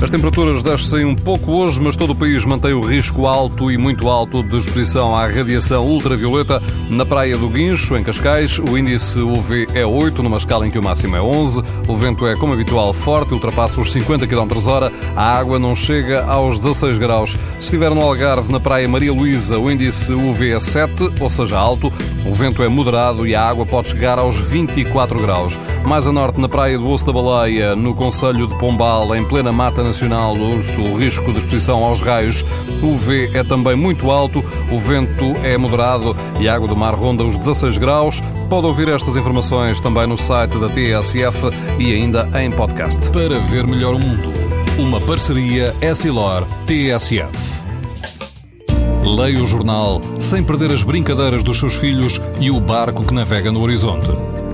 As temperaturas descem um pouco hoje, mas todo o país mantém o risco alto e muito alto de exposição à radiação ultravioleta. Na Praia do Guincho, em Cascais, o índice UV é 8, numa escala em que o máximo é 11. O vento é, como habitual, forte, ultrapassa os 50 km hora. A água não chega aos 16 graus. Se estiver no Algarve, na Praia Maria Luísa, o índice UV é 7, ou seja, alto. O vento é moderado e a água pode chegar aos 24 graus. Mais a norte, na Praia do Osso da Baleia, no Conselho de Pombal, em plena mata nacional urso, o risco de exposição aos raios UV é também muito alto, o vento é moderado e a água do mar ronda os 16 graus. Pode ouvir estas informações também no site da TSF e ainda em podcast. Para ver melhor o mundo, uma parceria Essilor-TSF. Leia o jornal sem perder as brincadeiras dos seus filhos e o barco que navega no horizonte.